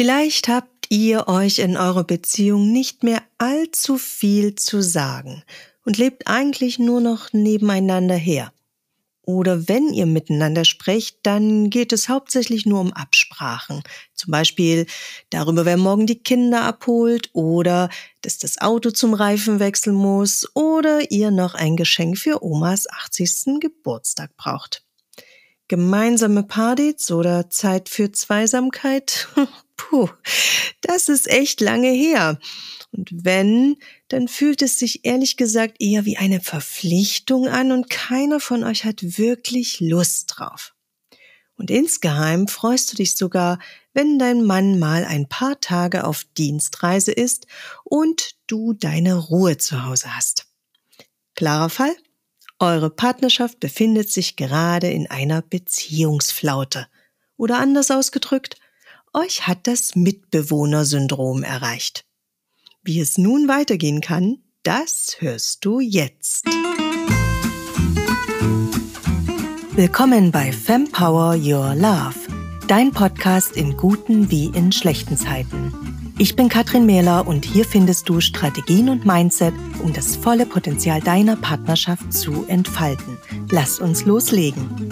Vielleicht habt ihr euch in eurer Beziehung nicht mehr allzu viel zu sagen und lebt eigentlich nur noch nebeneinander her. Oder wenn ihr miteinander sprecht, dann geht es hauptsächlich nur um Absprachen. Zum Beispiel darüber, wer morgen die Kinder abholt oder dass das Auto zum Reifen wechseln muss oder ihr noch ein Geschenk für Omas 80. Geburtstag braucht. Gemeinsame Partys oder Zeit für Zweisamkeit? puh, das ist echt lange her. Und wenn, dann fühlt es sich ehrlich gesagt eher wie eine Verpflichtung an und keiner von euch hat wirklich Lust drauf. Und insgeheim freust du dich sogar, wenn dein Mann mal ein paar Tage auf Dienstreise ist und du deine Ruhe zu Hause hast. Klarer Fall? Eure Partnerschaft befindet sich gerade in einer Beziehungsflaute. Oder anders ausgedrückt, euch hat das Mitbewohnersyndrom erreicht. Wie es nun weitergehen kann, das hörst du jetzt. Willkommen bei Fempower Your Love, dein Podcast in guten wie in schlechten Zeiten. Ich bin Katrin Mähler und hier findest du Strategien und Mindset, um das volle Potenzial deiner Partnerschaft zu entfalten. Lass uns loslegen.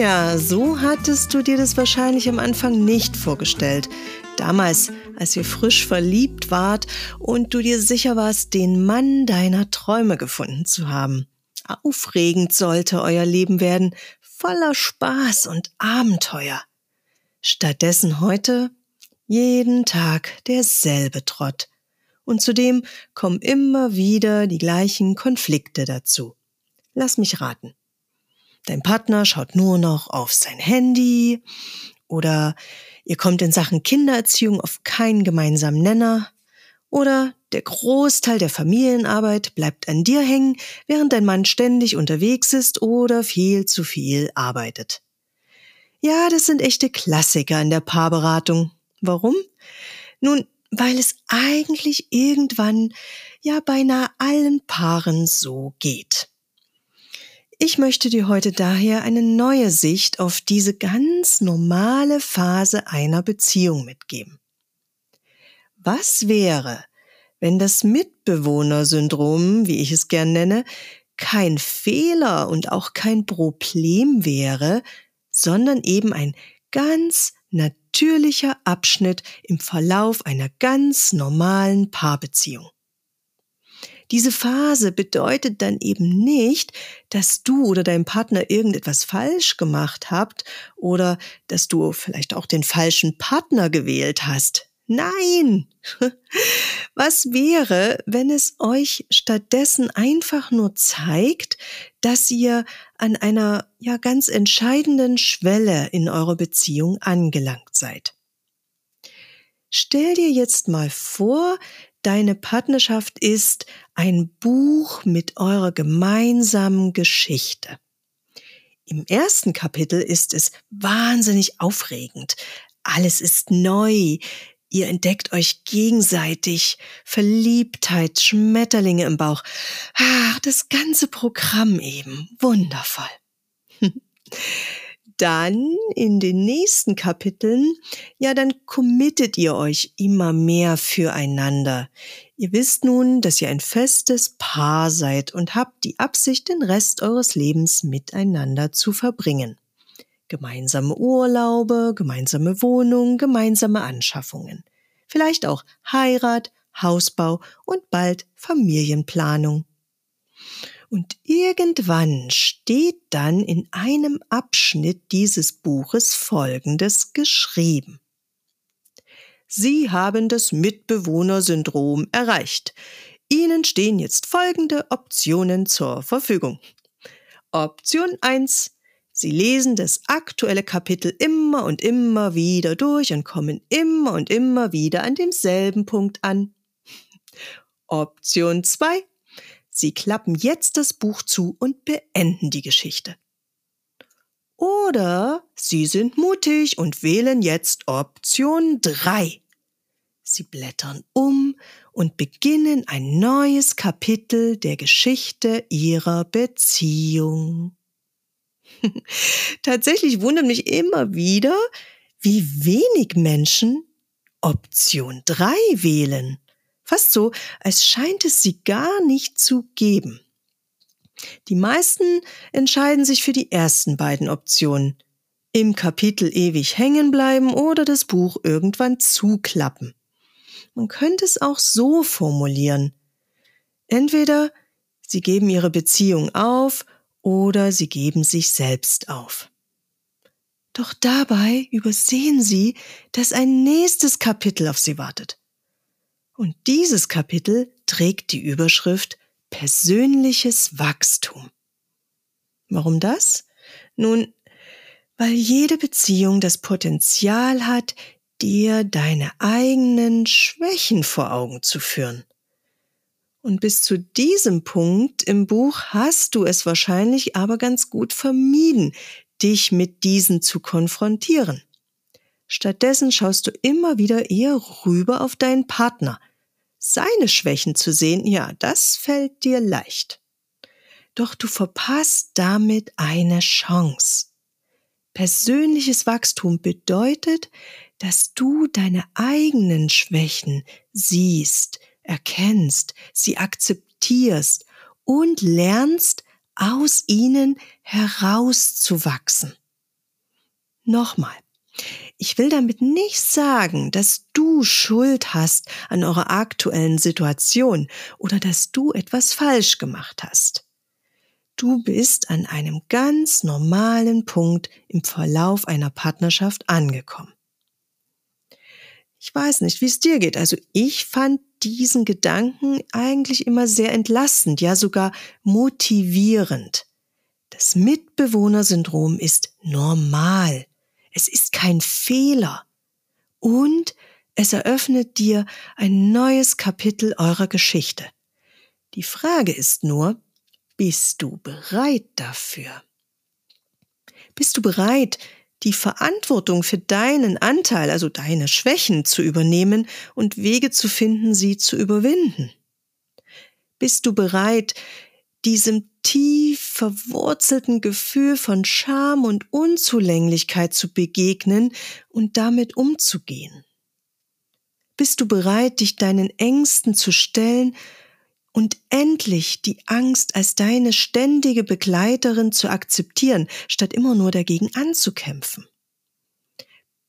Tja, so hattest du dir das wahrscheinlich am Anfang nicht vorgestellt. Damals, als ihr frisch verliebt wart und du dir sicher warst, den Mann deiner Träume gefunden zu haben. Aufregend sollte euer Leben werden, voller Spaß und Abenteuer. Stattdessen heute jeden Tag derselbe Trott. Und zudem kommen immer wieder die gleichen Konflikte dazu. Lass mich raten. Dein Partner schaut nur noch auf sein Handy oder ihr kommt in Sachen Kindererziehung auf keinen gemeinsamen Nenner oder der Großteil der Familienarbeit bleibt an dir hängen, während dein Mann ständig unterwegs ist oder viel zu viel arbeitet. Ja, das sind echte Klassiker in der Paarberatung. Warum? Nun, weil es eigentlich irgendwann ja beinahe allen Paaren so geht. Ich möchte dir heute daher eine neue Sicht auf diese ganz normale Phase einer Beziehung mitgeben. Was wäre, wenn das Mitbewohnersyndrom, wie ich es gern nenne, kein Fehler und auch kein Problem wäre, sondern eben ein ganz natürlicher Abschnitt im Verlauf einer ganz normalen Paarbeziehung. Diese Phase bedeutet dann eben nicht, dass du oder dein Partner irgendetwas falsch gemacht habt oder dass du vielleicht auch den falschen Partner gewählt hast. Nein! Was wäre, wenn es euch stattdessen einfach nur zeigt, dass ihr an einer ja ganz entscheidenden Schwelle in eurer Beziehung angelangt seid? Stell dir jetzt mal vor, Deine Partnerschaft ist ein Buch mit eurer gemeinsamen Geschichte. Im ersten Kapitel ist es wahnsinnig aufregend. Alles ist neu. Ihr entdeckt euch gegenseitig. Verliebtheit, Schmetterlinge im Bauch. Ach, das ganze Programm eben. Wundervoll. dann in den nächsten Kapiteln, ja, dann committet ihr euch immer mehr füreinander. Ihr wisst nun, dass ihr ein festes Paar seid und habt die Absicht, den Rest eures Lebens miteinander zu verbringen. Gemeinsame Urlaube, gemeinsame Wohnung, gemeinsame Anschaffungen. Vielleicht auch Heirat, Hausbau und bald Familienplanung. Und irgendwann steht dann in einem Abschnitt dieses Buches Folgendes geschrieben. Sie haben das Mitbewohnersyndrom erreicht. Ihnen stehen jetzt folgende Optionen zur Verfügung. Option 1. Sie lesen das aktuelle Kapitel immer und immer wieder durch und kommen immer und immer wieder an demselben Punkt an. Option 2. Sie klappen jetzt das Buch zu und beenden die Geschichte. Oder Sie sind mutig und wählen jetzt Option 3. Sie blättern um und beginnen ein neues Kapitel der Geschichte Ihrer Beziehung. Tatsächlich wundert mich immer wieder, wie wenig Menschen Option 3 wählen. Fast so, als scheint es sie gar nicht zu geben. Die meisten entscheiden sich für die ersten beiden Optionen. Im Kapitel ewig hängen bleiben oder das Buch irgendwann zuklappen. Man könnte es auch so formulieren. Entweder sie geben ihre Beziehung auf oder sie geben sich selbst auf. Doch dabei übersehen sie, dass ein nächstes Kapitel auf sie wartet. Und dieses Kapitel trägt die Überschrift persönliches Wachstum. Warum das? Nun, weil jede Beziehung das Potenzial hat, dir deine eigenen Schwächen vor Augen zu führen. Und bis zu diesem Punkt im Buch hast du es wahrscheinlich aber ganz gut vermieden, dich mit diesen zu konfrontieren. Stattdessen schaust du immer wieder eher rüber auf deinen Partner. Seine Schwächen zu sehen, ja, das fällt dir leicht. Doch du verpasst damit eine Chance. Persönliches Wachstum bedeutet, dass du deine eigenen Schwächen siehst, erkennst, sie akzeptierst und lernst, aus ihnen herauszuwachsen. Nochmal. Ich will damit nicht sagen, dass du Schuld hast an eurer aktuellen Situation oder dass du etwas falsch gemacht hast. Du bist an einem ganz normalen Punkt im Verlauf einer Partnerschaft angekommen. Ich weiß nicht, wie es dir geht. Also ich fand diesen Gedanken eigentlich immer sehr entlastend, ja sogar motivierend. Das Mitbewohnersyndrom ist normal. Es ist kein Fehler. Und es eröffnet dir ein neues Kapitel eurer Geschichte. Die Frage ist nur, bist du bereit dafür? Bist du bereit, die Verantwortung für deinen Anteil, also deine Schwächen zu übernehmen und Wege zu finden, sie zu überwinden? Bist du bereit, diesem verwurzelten Gefühl von Scham und Unzulänglichkeit zu begegnen und damit umzugehen? Bist du bereit, dich deinen Ängsten zu stellen und endlich die Angst als deine ständige Begleiterin zu akzeptieren, statt immer nur dagegen anzukämpfen?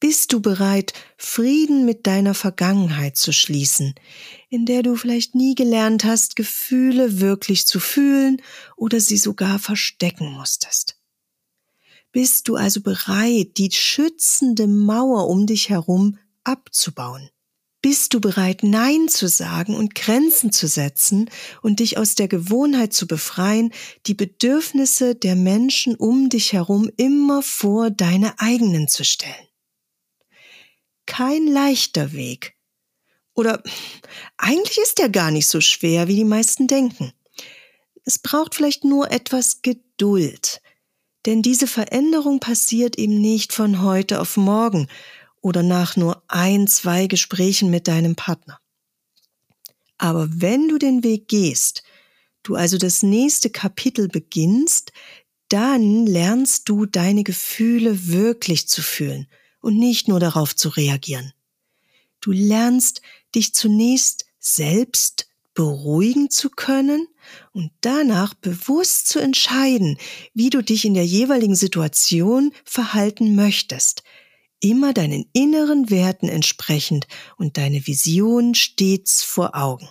Bist du bereit, Frieden mit deiner Vergangenheit zu schließen, in der du vielleicht nie gelernt hast, Gefühle wirklich zu fühlen oder sie sogar verstecken musstest? Bist du also bereit, die schützende Mauer um dich herum abzubauen? Bist du bereit, Nein zu sagen und Grenzen zu setzen und dich aus der Gewohnheit zu befreien, die Bedürfnisse der Menschen um dich herum immer vor deine eigenen zu stellen? Kein leichter Weg. Oder eigentlich ist er gar nicht so schwer, wie die meisten denken. Es braucht vielleicht nur etwas Geduld. Denn diese Veränderung passiert eben nicht von heute auf morgen oder nach nur ein, zwei Gesprächen mit deinem Partner. Aber wenn du den Weg gehst, du also das nächste Kapitel beginnst, dann lernst du deine Gefühle wirklich zu fühlen und nicht nur darauf zu reagieren. Du lernst dich zunächst selbst beruhigen zu können und danach bewusst zu entscheiden, wie du dich in der jeweiligen Situation verhalten möchtest, immer deinen inneren Werten entsprechend und deine Vision stets vor Augen.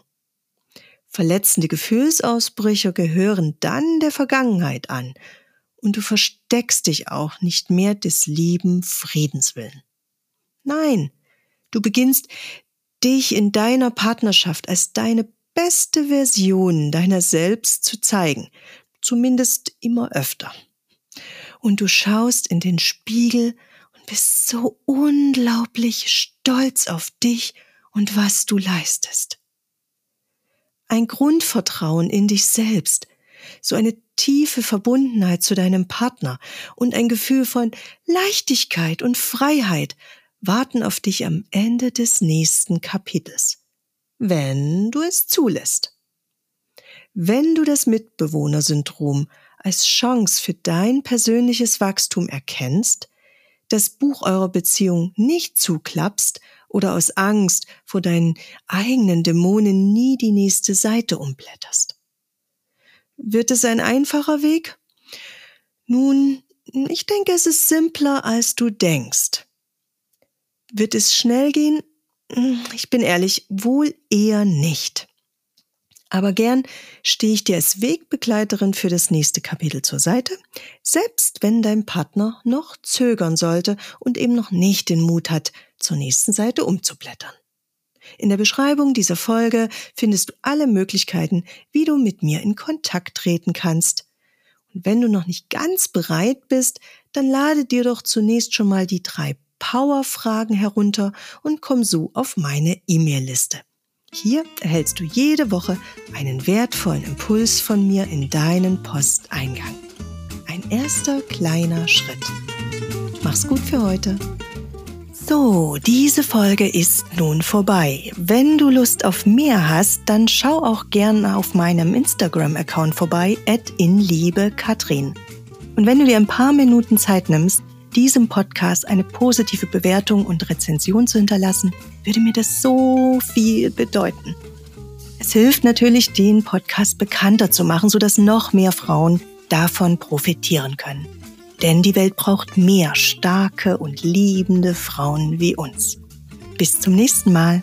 Verletzende Gefühlsausbrüche gehören dann der Vergangenheit an und du versteckst dich auch nicht mehr des lieben Friedens willen. Nein, du beginnst dich in deiner Partnerschaft als deine beste Version deiner selbst zu zeigen, zumindest immer öfter. Und du schaust in den Spiegel bist so unglaublich stolz auf dich und was du leistest. Ein Grundvertrauen in dich selbst, so eine tiefe Verbundenheit zu deinem Partner und ein Gefühl von Leichtigkeit und Freiheit warten auf dich am Ende des nächsten Kapitels, wenn du es zulässt. Wenn du das Mitbewohnersyndrom als Chance für dein persönliches Wachstum erkennst, das Buch eurer Beziehung nicht zuklappst oder aus Angst vor deinen eigenen Dämonen nie die nächste Seite umblätterst. Wird es ein einfacher Weg? Nun, ich denke, es ist simpler, als du denkst. Wird es schnell gehen? Hm, ich bin ehrlich, wohl eher nicht. Aber gern stehe ich dir als Wegbegleiterin für das nächste Kapitel zur Seite, selbst wenn dein Partner noch zögern sollte und eben noch nicht den Mut hat, zur nächsten Seite umzublättern. In der Beschreibung dieser Folge findest du alle Möglichkeiten, wie du mit mir in Kontakt treten kannst. Und wenn du noch nicht ganz bereit bist, dann lade dir doch zunächst schon mal die drei Power-Fragen herunter und komm so auf meine E-Mail-Liste. Hier erhältst du jede Woche einen wertvollen Impuls von mir in deinen Posteingang. Ein erster kleiner Schritt. Mach's gut für heute. So, diese Folge ist nun vorbei. Wenn du Lust auf mehr hast, dann schau auch gerne auf meinem Instagram-Account vorbei, at inliebekatrin. Und wenn du dir ein paar Minuten Zeit nimmst, diesem Podcast eine positive Bewertung und Rezension zu hinterlassen, würde mir das so viel bedeuten. Es hilft natürlich, den Podcast bekannter zu machen, sodass noch mehr Frauen davon profitieren können. Denn die Welt braucht mehr starke und liebende Frauen wie uns. Bis zum nächsten Mal.